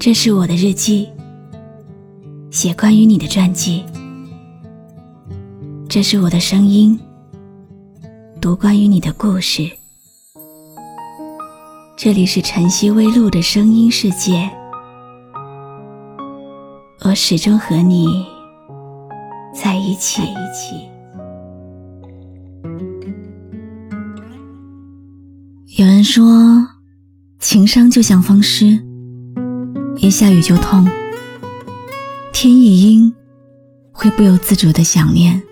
这是我的日记，写关于你的传记。这是我的声音，读关于你的故事。这里是晨曦微露的声音世界，我始终和你在一起。有人说，情商就像风湿。一下雨就痛，天一阴，会不由自主的想念。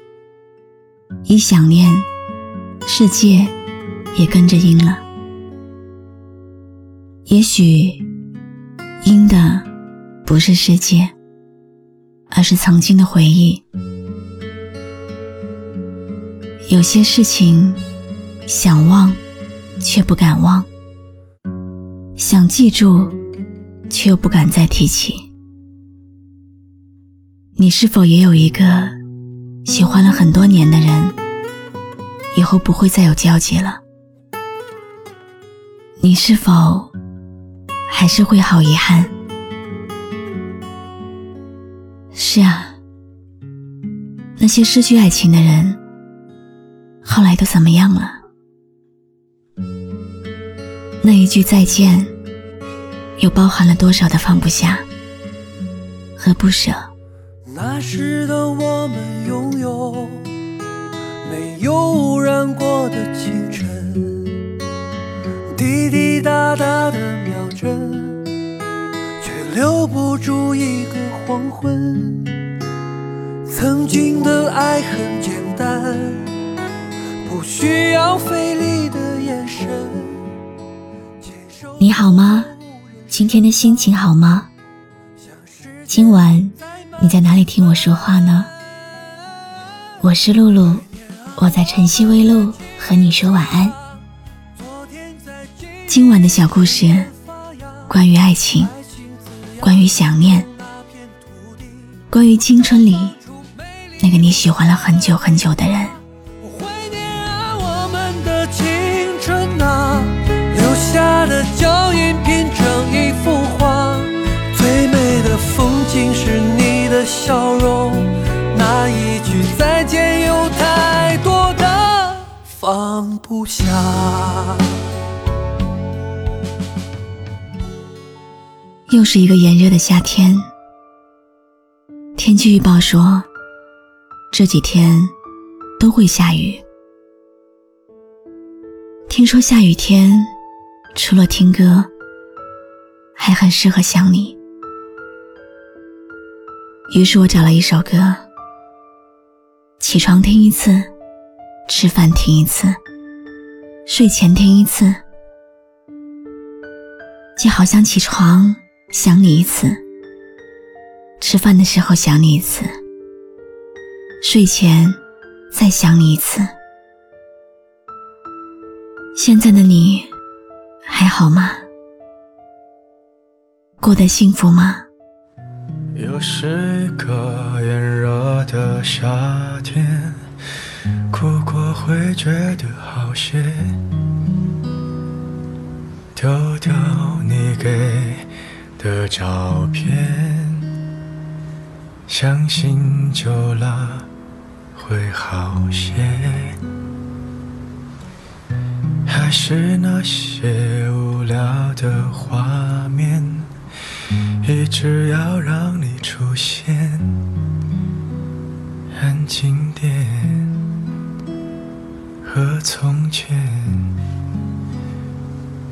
一想念，世界也跟着阴了。也许阴的不是世界，而是曾经的回忆。有些事情想忘，却不敢忘；想记住。却又不敢再提起。你是否也有一个喜欢了很多年的人，以后不会再有交集了？你是否还是会好遗憾？是啊，那些失去爱情的人，后来都怎么样了？那一句再见。又包含了多少的放不下和不舍？那时的我们拥有没有污染过的清晨，滴滴答答的秒针，却留不住一个黄昏。曾经的爱很简单，不需要费力的眼神。你好吗？今天的心情好吗？今晚你在哪里听我说话呢？我是露露，我在晨曦微露和你说晚安。今晚的小故事，关于爱情，关于想念，关于青春里那个你喜欢了很久很久的人。我们的青春啊，留下的风景。是你的笑容，那一句再见有太多的放不下。又是一个炎热的夏天，天气预报说这几天都会下雨。听说下雨天除了听歌，还很适合想你。于是我找了一首歌，起床听一次，吃饭听一次，睡前听一次，就好像起床想你一次，吃饭的时候想你一次，睡前再想你一次。现在的你还好吗？过得幸福吗？又是一个炎热的夏天，哭过会觉得好些。丢掉你给的照片，相信久了会好些。还是那些无聊的画面。一直要让你出现，很经典，和从前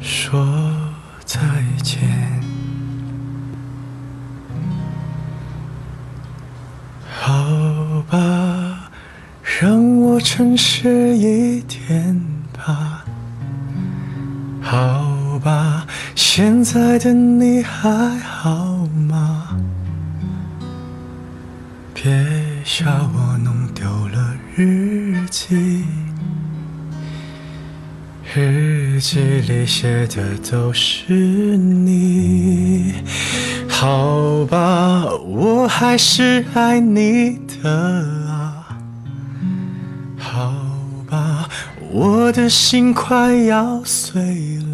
说再见。好吧，让我诚实一点吧。好吧。现在的你还好吗？别笑我弄丢了日记，日记里写的都是你。好吧，我还是爱你的啊。好吧，我的心快要碎了。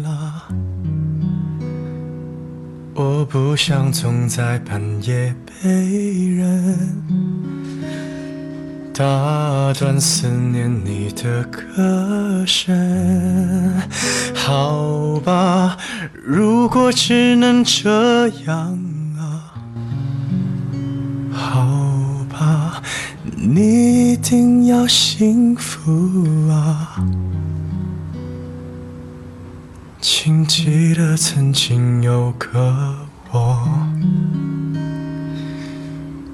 我。不想总在半夜被人打断思念你的歌声。好吧，如果只能这样啊，好吧，你一定要幸福啊。请记得曾经有个我，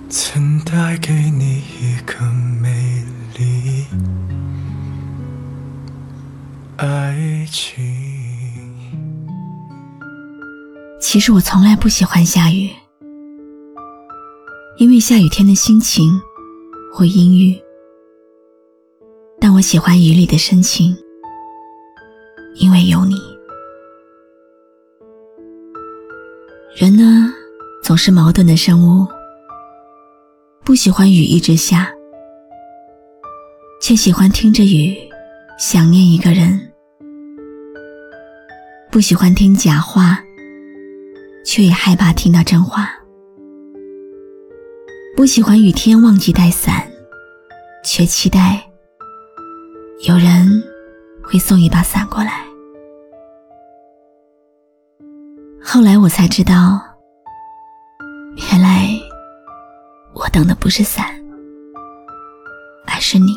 曾带给你一个美丽爱情。其实我从来不喜欢下雨，因为下雨天的心情会阴郁，但我喜欢雨里的深情，因为有你。人呢，总是矛盾的生物，不喜欢雨一直下，却喜欢听着雨想念一个人；不喜欢听假话，却也害怕听到真话；不喜欢雨天忘记带伞，却期待有人会送一把伞过来。后来我才知道，原来我等的不是伞，而是你。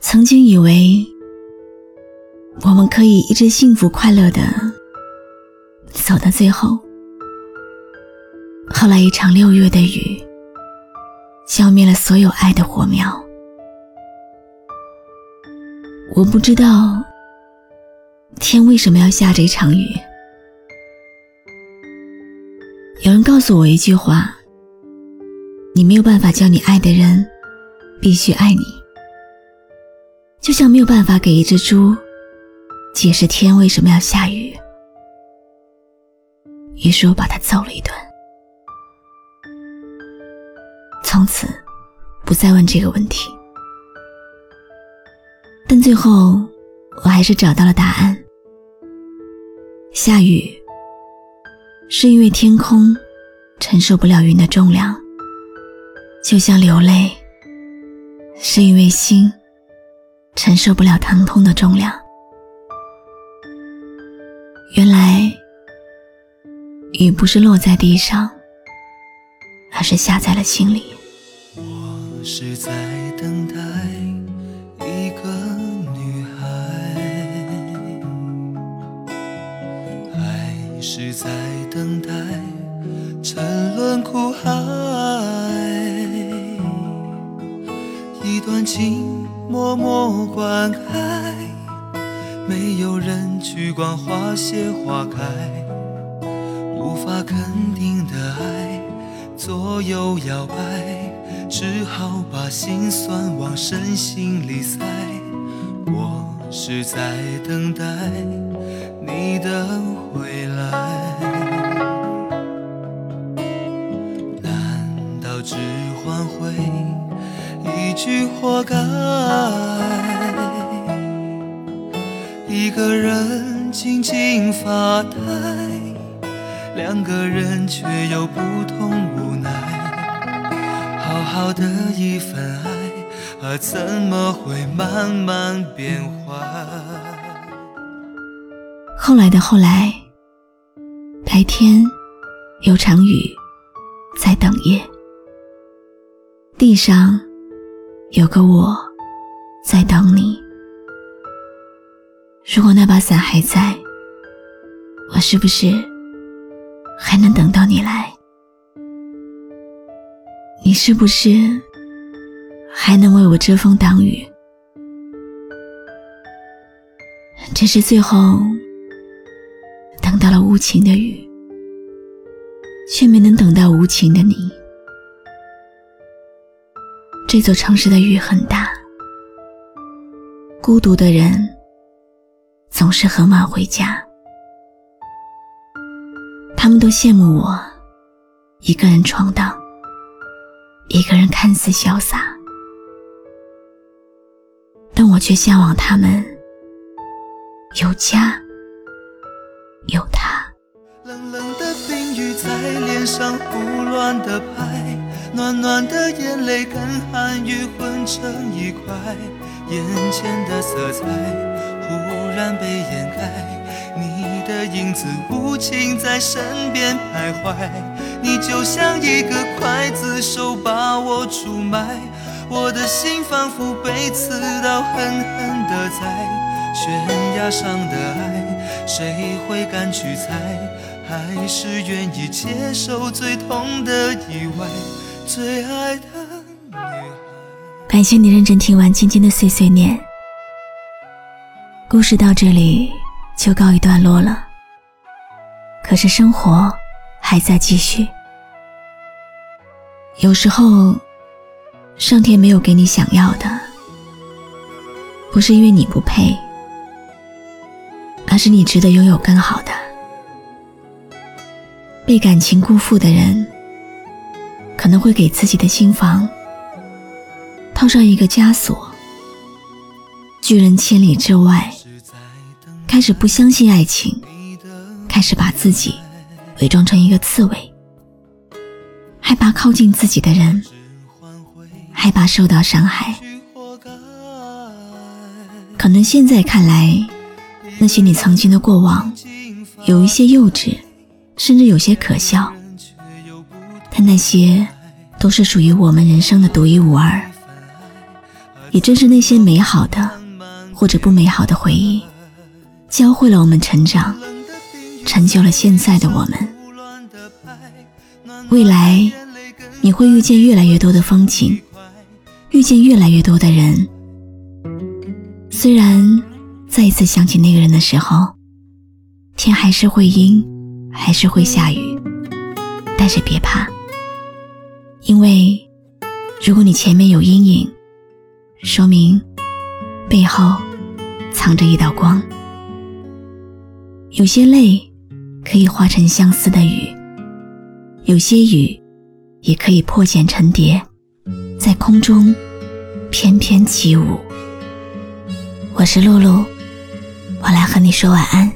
曾经以为我们可以一直幸福快乐的走到最后，后来一场六月的雨，浇灭了所有爱的火苗。我不知道。天为什么要下这场雨？有人告诉我一句话：你没有办法叫你爱的人必须爱你，就像没有办法给一只猪解释天为什么要下雨。于是我把他揍了一顿，从此不再问这个问题。但最后，我还是找到了答案。下雨，是因为天空承受不了云的重量；就像流泪，是因为心承受不了疼痛的重量。原来，雨不是落在地上，而是下在了心里。我是在等待。在等待沉沦苦海，一段情默默灌溉，没有人去管花谢花开，无法肯定的爱左右摇摆，只好把心酸往深心里塞。我是在等待你的回来，只换回一句活该？一个人静静发呆，两个人却有不同无奈。好好的一份爱，啊，怎么会慢慢变坏？后来的后来，白天有场雨在等夜，地上有个我在等你。如果那把伞还在，我是不是还能等到你来？你是不是还能为我遮风挡雨？只是最后。等到了无情的雨，却没能等到无情的你。这座城市的雨很大。孤独的人总是很晚回家。他们都羡慕我一个人闯荡一个人看似潇洒。但我却向往他们有家有他。冷冷的冰雨在脸上胡乱的拍暖暖的眼泪跟寒雨混成一块，眼前的色彩忽然被掩盖，你的影子无情在身边徘徊，你就像一个刽子手把我出卖，我的心仿佛被刺刀狠狠的宰悬崖上的爱，谁会敢去猜？还是愿意接受最痛的意外，最爱的女孩。感谢你认真听完今天的碎碎念，故事到这里就告一段落了。可是生活还在继续，有时候上天没有给你想要的，不是因为你不配，而是你值得拥有更好的。被感情辜负的人，可能会给自己的心房套上一个枷锁。拒人千里之外，开始不相信爱情，开始把自己伪装成一个刺猬，害怕靠近自己的人，害怕受到伤害。可能现在看来，那些你曾经的过往，有一些幼稚。甚至有些可笑，但那些都是属于我们人生的独一无二。也正是那些美好的或者不美好的回忆，教会了我们成长，成就了现在的我们。未来你会遇见越来越多的风景，遇见越来越多的人。虽然再一次想起那个人的时候，天还是会阴。还是会下雨，但是别怕，因为如果你前面有阴影，说明背后藏着一道光。有些泪可以化成相思的雨，有些雨也可以破茧成蝶，在空中翩翩起舞。我是露露，我来和你说晚安。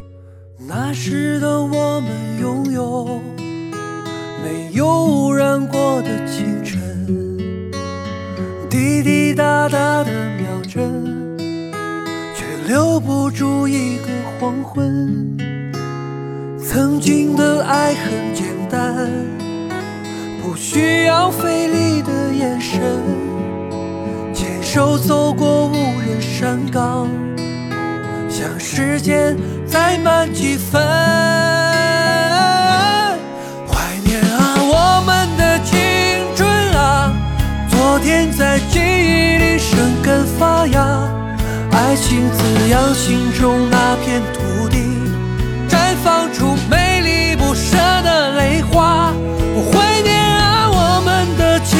那时的我们拥有没有污染过的清晨，滴滴答答的秒针，却留不住一个黄昏。曾经的爱很简单，不需要费力的眼神，牵手走过无人山岗。像时间再慢几分，记忆里生根发芽，爱情滋养心中那片土地，绽放出美丽不舍的泪花。我怀念啊我们的青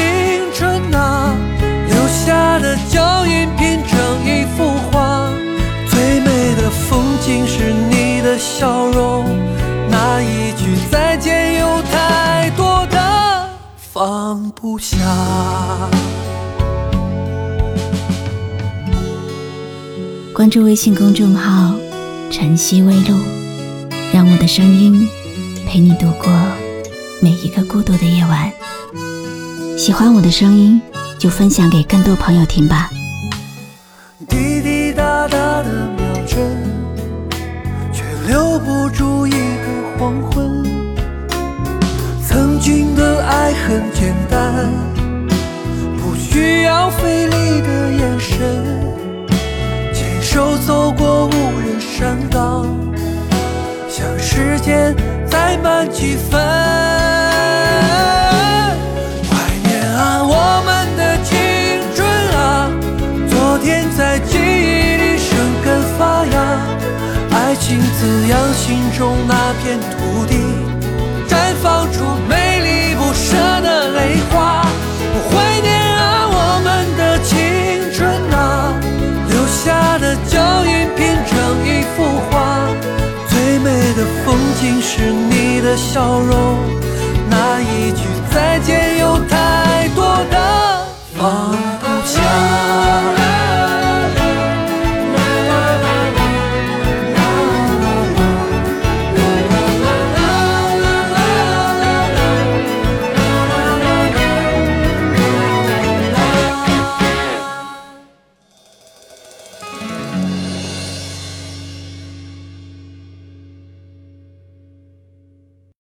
春啊，留下的脚印拼成一幅画。最美的风景是你的笑容，那一句再见有太多的放不下。关注微信公众号“晨曦微露”，让我的声音陪你度过每一个孤独的夜晚。喜欢我的声音，就分享给更多朋友听吧。滴滴答答的秒针。却留不住一个黄昏。曾经的爱很简单，不需要费力的眼神，就走过无人山岗，想时间再慢几分。怀念啊，我们的青春啊，昨天在记忆里生根发芽。爱情滋养心中那片土地，的风景是你的笑容，那一句再见有太多的放。